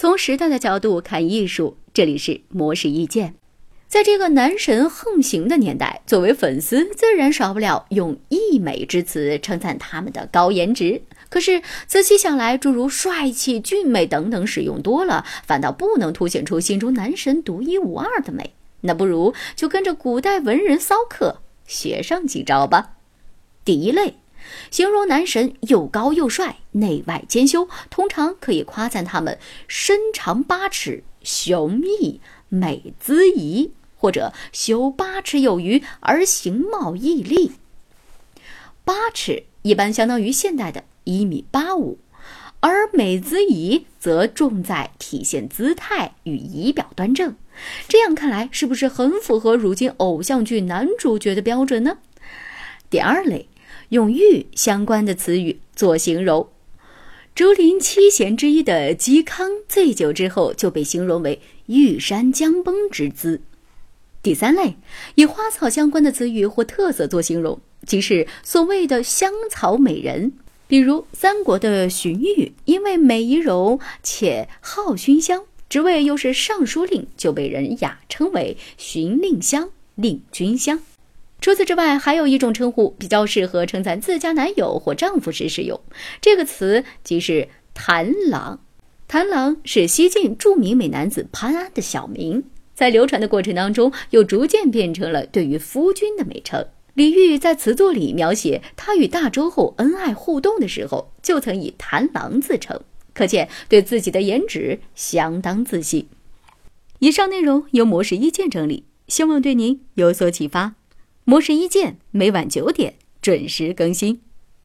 从时代的角度看艺术，这里是模式意见。在这个男神横行的年代，作为粉丝，自然少不了用溢美之词称赞他们的高颜值。可是仔细想来，诸如帅气、俊美等等使用多了，反倒不能凸显出心中男神独一无二的美。那不如就跟着古代文人骚客学上几招吧。第一类，形容男神又高又帅，内外兼修，通常可以夸赞他们身长八尺，雄毅，美姿仪。或者修八尺有余而形貌屹立。八尺一般相当于现代的一米八五，而美姿仪则重在体现姿态与仪表端正。这样看来，是不是很符合如今偶像剧男主角的标准呢？第二类，用玉相关的词语做形容。竹林七贤之一的嵇康，醉酒之后就被形容为玉山将崩之姿。第三类，以花草相关的词语或特色做形容，即是所谓的香草美人。比如三国的荀彧，因为美仪容且好熏香，职位又是尚书令，就被人雅称为荀令香、令君香。除此之外，还有一种称呼比较适合称赞自家男友或丈夫时使用，这个词即是谭郎。谭郎是西晋著名美男子潘安的小名。在流传的过程当中，又逐渐变成了对于夫君的美称。李煜在词作里描写他与大周后恩爱互动的时候，就曾以谭郎自称，可见对自己的颜值相当自信。以上内容由模式意见整理，希望对您有所启发。模式意见每晚九点准时更新。